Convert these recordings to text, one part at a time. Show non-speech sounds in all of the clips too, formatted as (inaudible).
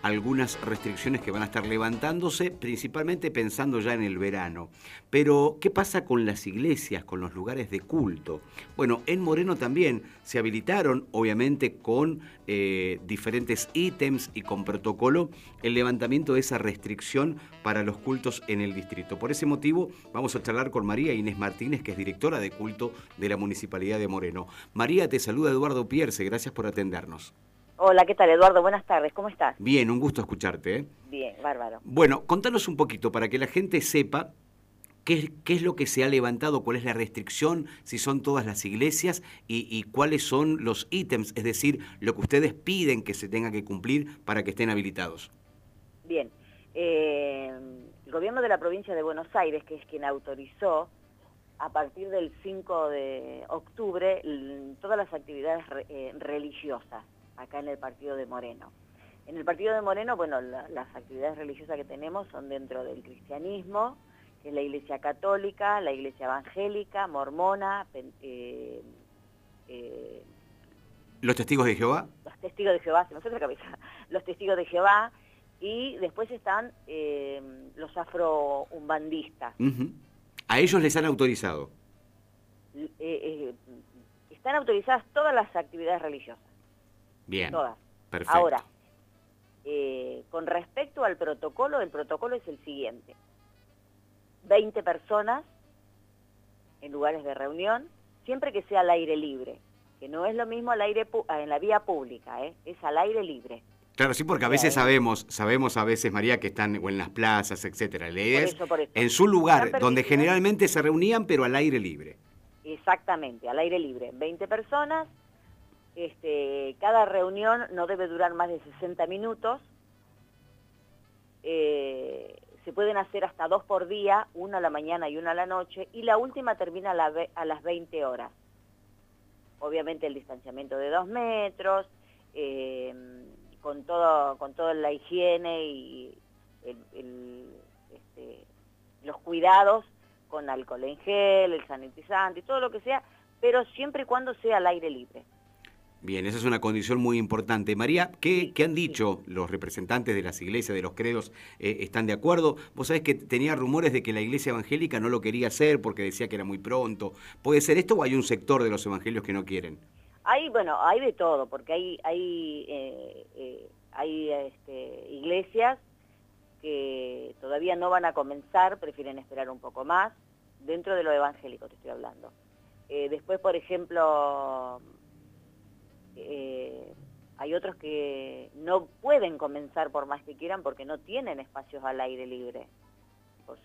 algunas restricciones que van a estar levantándose, principalmente pensando ya en el verano. Pero, ¿qué pasa con las iglesias, con los lugares de culto? Bueno, en Moreno también se habilitaron, obviamente con eh, diferentes ítems y con protocolo, el levantamiento de esa restricción para los cultos en el distrito. Por ese motivo, vamos a charlar con María Inés Martínez, que es directora de culto de la Municipalidad de Moreno. María, te saluda Eduardo Pierce, gracias por atendernos. Hola, ¿qué tal Eduardo? Buenas tardes, ¿cómo estás? Bien, un gusto escucharte. ¿eh? Bien, bárbaro. Bueno, contanos un poquito para que la gente sepa qué, qué, es lo que se ha levantado, cuál es la restricción, si son todas las iglesias y, cuáles son los ítems, es decir, lo que ustedes piden que se tenga que cumplir para que estén habilitados. Bien, eh, el gobierno de la provincia de Buenos Aires, que es quien autorizó a partir del 5 de octubre todas las actividades eh, religiosas acá en el partido de Moreno. En el partido de Moreno, bueno, las actividades religiosas que tenemos son dentro del cristianismo, que es la iglesia católica, la iglesia evangélica, mormona, eh, eh, ¿Los testigos de Jehová? Los testigos de Jehová, se me la cabeza. (laughs) Los testigos de Jehová y después están eh, los afro-umbandistas. ¿A ellos les han autorizado? están autorizadas todas las actividades religiosas. Bien. Todas. Perfecto. Ahora, eh, con respecto al protocolo, el protocolo es el siguiente. 20 personas en lugares de reunión, siempre que sea al aire libre, que no es lo mismo al aire en la vía pública, ¿eh? es al aire libre. Claro, sí, porque a veces sabemos, sabemos a veces, María, que están o en las plazas, etcétera. La idea es en su lugar, donde generalmente se reunían, pero al aire libre. Exactamente, al aire libre. 20 personas, este, cada reunión no debe durar más de 60 minutos. Eh, se pueden hacer hasta dos por día, una a la mañana y una a la noche, y la última termina a, las 20 horas. Obviamente el distanciamiento de dos metros, eh, con, todo, con toda la higiene y este, los cuidados con alcohol en gel, el sanitizante y todo lo que sea, pero siempre y cuando sea al aire libre. Bien, esa es una condición muy importante. María, ¿qué, han dicho los representantes de las iglesias, de los credos? Eh, ¿Están de acuerdo? Vos sabés que tenía rumores de que la iglesia evangélica no lo quería hacer porque decía que era muy pronto. ¿Puede ser esto o hay un sector de los evangelios que no quieren? Hay, bueno, hay de todo, porque hay, hay, eh, eh, hay este, iglesias que todavía no van a comenzar, prefieren esperar un poco más, dentro de lo evangélico te estoy hablando. después, por ejemplo eh, hay otros que no pueden comenzar por más que quieran porque no tienen espacios al aire libre.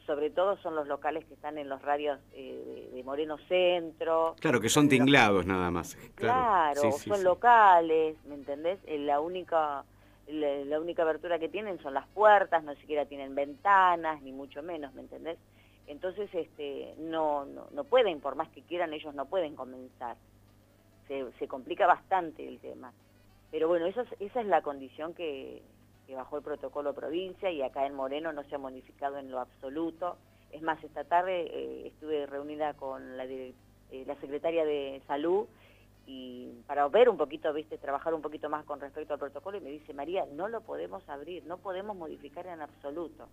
sobre todo son los locales que están en los radios eh, de, Moreno Centro. Claro, que son tinglados nada más. Claro, son locales, ¿me entendés? Eh, la única, la, única abertura que tienen son las puertas, no siquiera tienen ventanas, ni mucho menos, ¿me entendés? Entonces, este, no, no, no pueden, por más que quieran, ellos no pueden comenzar se, complica bastante el tema. Pero bueno, esa es, esa es la condición que, bajó el protocolo provincia y acá en Moreno no se ha modificado en lo absoluto. Es más, esta tarde eh, estuve reunida con la, eh, la secretaria de Salud y para ver un poquito, viste, trabajar un poquito más con respecto al protocolo y me dice, María, no lo podemos abrir, no podemos modificar en absoluto.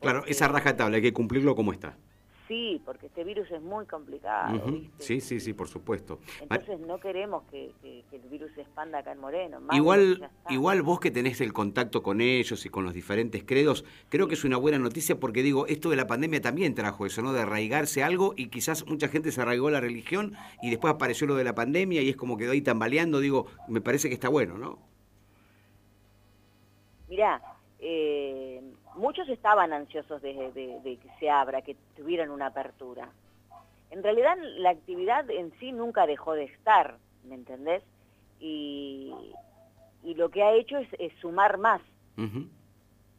Claro, esa raja tabla hay que cumplirlo como está. Sí, porque este virus es muy complicado. Sí, sí, sí, por supuesto. Entonces no queremos que, el virus se expanda acá en Moreno. igual, igual vos que tenés el contacto con ellos y con los diferentes credos, creo que es una buena noticia porque digo, esto de la pandemia también trajo eso, ¿no? De arraigarse algo y quizás mucha gente se arraigó la religión y después apareció lo de la pandemia y es como quedó ahí tambaleando, digo, me parece que está bueno, ¿no? Mirá, eh, muchos estaban ansiosos de, que se abra, que tuvieran una apertura. En realidad la actividad en sí nunca dejó de estar, ¿me entendés? Y, lo que ha hecho es, sumar más,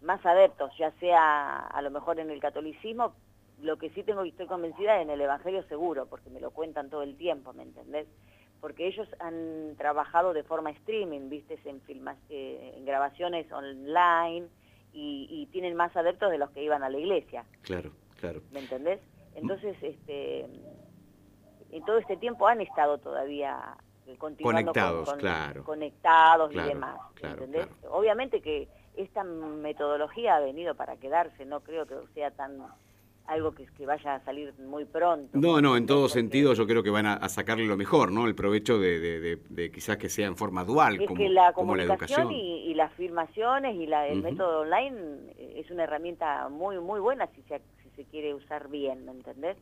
más adeptos, ya sea a lo mejor en el catolicismo, lo que sí tengo y estoy convencida en el Evangelio seguro, porque me lo cuentan todo el tiempo, ¿me entendés? Porque ellos han trabajado de forma streaming, viste, en, filmas, eh, en grabaciones online, y, tienen más adeptos de los que iban a la iglesia. Claro, claro. ¿Me entendés? Entonces, este, en todo este tiempo han estado todavía continuando conectados, claro. conectados y demás. ¿entendés? Obviamente que esta metodología ha venido para quedarse, no creo que sea tan algo que, que vaya a salir muy pronto. No, no, en todo sentido yo creo que van a, sacarle lo mejor, ¿no? El provecho de, de, quizás que sea en forma dual, es como, que la como la educación. Y, y, las filmaciones y la, el método online es una herramienta muy muy buena si se, si se quiere usar bien, ¿me entendés?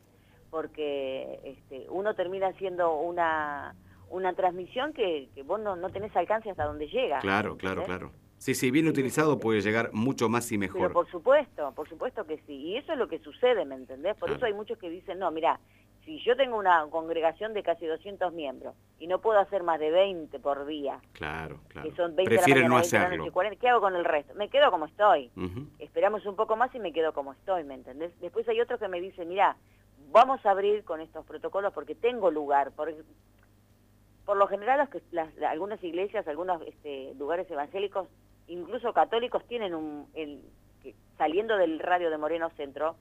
Porque este, uno termina haciendo una, una transmisión que, que vos no, no tenés alcance hasta donde llega. Claro, claro, claro. Sí, sí, bien utilizado puede llegar mucho más y mejor. Pero por supuesto, por supuesto que sí. Y eso es lo que sucede, ¿me entendés? Por eso hay muchos que dicen, no, mira, si yo tengo una congregación de casi 200 miembros y no puedo hacer más de 20 por día, claro, claro. que son 20 Prefieren no hacerlo. 40, ¿qué hago con el resto? Me quedo como estoy. Esperamos un poco más y me quedo como estoy, ¿me entendés? Después hay otros que me dicen, mira, vamos a abrir con estos protocolos porque tengo lugar, porque por lo general las, algunas iglesias, algunos este, lugares evangélicos incluso católicos tienen un, saliendo del radio de Moreno Centro,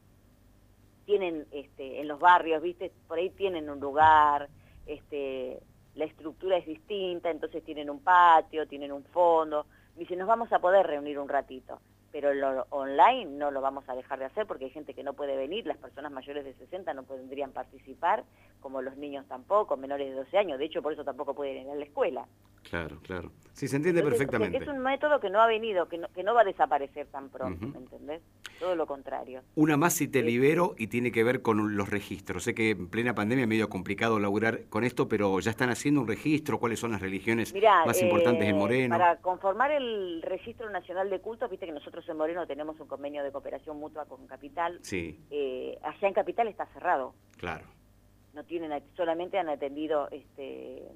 tienen este, en los barrios, viste, por ahí tienen un lugar, este, la estructura es distinta, entonces tienen un patio, tienen un fondo, dice, nos vamos a poder reunir un ratito pero lo online no lo vamos a dejar de hacer porque hay gente que no puede venir, las personas mayores de 60 no podrían participar, como los niños tampoco, menores de 12 años, de hecho por eso tampoco pueden ir a la escuela. Claro, claro. Sí, se entiende perfectamente. es un método que no ha venido, que no, que no va a desaparecer tan pronto, ¿me entendés? Todo lo contrario. Una más si te libero y tiene que ver con los registros. Sé que en plena pandemia es medio complicado laburar con esto, pero ya están haciendo un registro, cuáles son las religiones más importantes en eh, Moreno. Para conformar el registro nacional de cultos, viste que nosotros en Moreno tenemos un convenio de cooperación mutua con Capital. Sí. Eh, allá en Capital está cerrado. Claro. No tienen, solamente han atendido este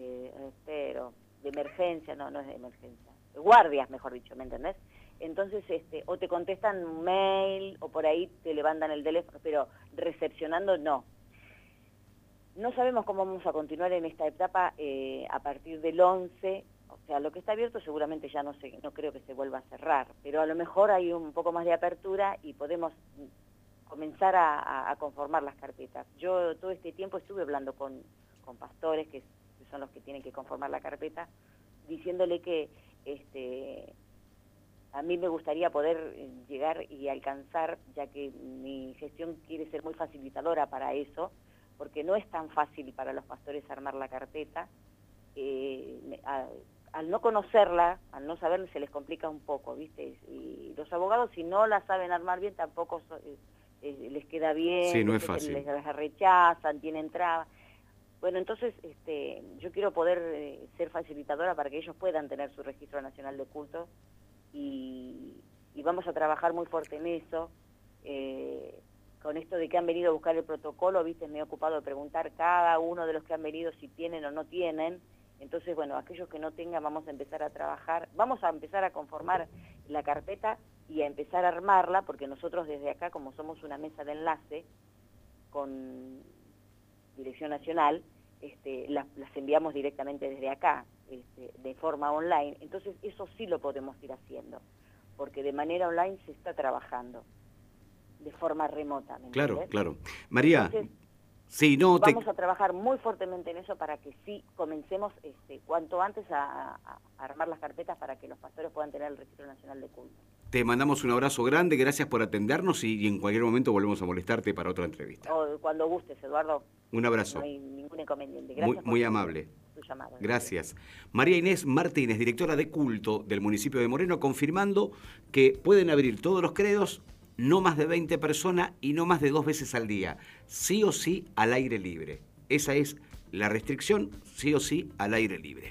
eh, de emergencia, no, no es de emergencia, guardias, mejor dicho, ¿me entendés? Entonces, este, o te contestan un mail, o por ahí te levantan el teléfono, pero recepcionando no. No sabemos cómo vamos a continuar en esta etapa eh, a partir del 11, o sea, lo que está abierto seguramente ya no, se, no creo que se vuelva a cerrar, pero a lo mejor hay un poco más de apertura y podemos comenzar a, a conformar las carpetas. Yo todo este tiempo estuve hablando con, con pastores, que, son los que tienen que conformar la carpeta, diciéndole que este, a mí me gustaría poder eh, llegar y alcanzar, ya que mi gestión quiere ser muy facilitadora para eso, porque no es tan fácil para los pastores armar la carpeta. Eh, al no conocerla, al no saberla, se les complica un poco, ¿viste? Y los abogados, si no la saben armar bien, tampoco eh, les queda bien, sí, no es fácil. les, les rechazan, tienen trabas. Bueno, entonces este, yo quiero poder eh, ser facilitadora para que ellos puedan tener su registro nacional de culto y, vamos a trabajar muy fuerte en eso. Eh, con esto de que han venido a buscar el protocolo, viste, me he ocupado de preguntar cada uno de los que han venido si tienen o no tienen. Entonces, bueno, aquellos que no tengan vamos a empezar a trabajar, vamos a empezar a conformar la carpeta y a empezar a armarla, porque nosotros desde acá, como somos una mesa de enlace, con Dirección Nacional, este, las, enviamos directamente desde acá, este, de forma online. Entonces eso sí lo podemos ir haciendo, porque de manera online se está trabajando, de forma remota. claro, claro. María, sí, no, vamos a trabajar muy fuertemente en eso para que sí comencemos este, cuanto antes a, armar las carpetas para que los pastores puedan tener el registro nacional de culto. Te mandamos un abrazo grande, gracias por atendernos y, en cualquier momento volvemos a molestarte para otra entrevista. cuando gustes, Eduardo. Un abrazo. No hay ningún inconveniente. Gracias muy, amable. Gracias. María Inés Martínez, directora de culto del municipio de Moreno, confirmando que pueden abrir todos los credos, no más de 20 personas y no más de dos veces al día, sí o sí al aire libre. Esa es la restricción, sí o sí al aire libre.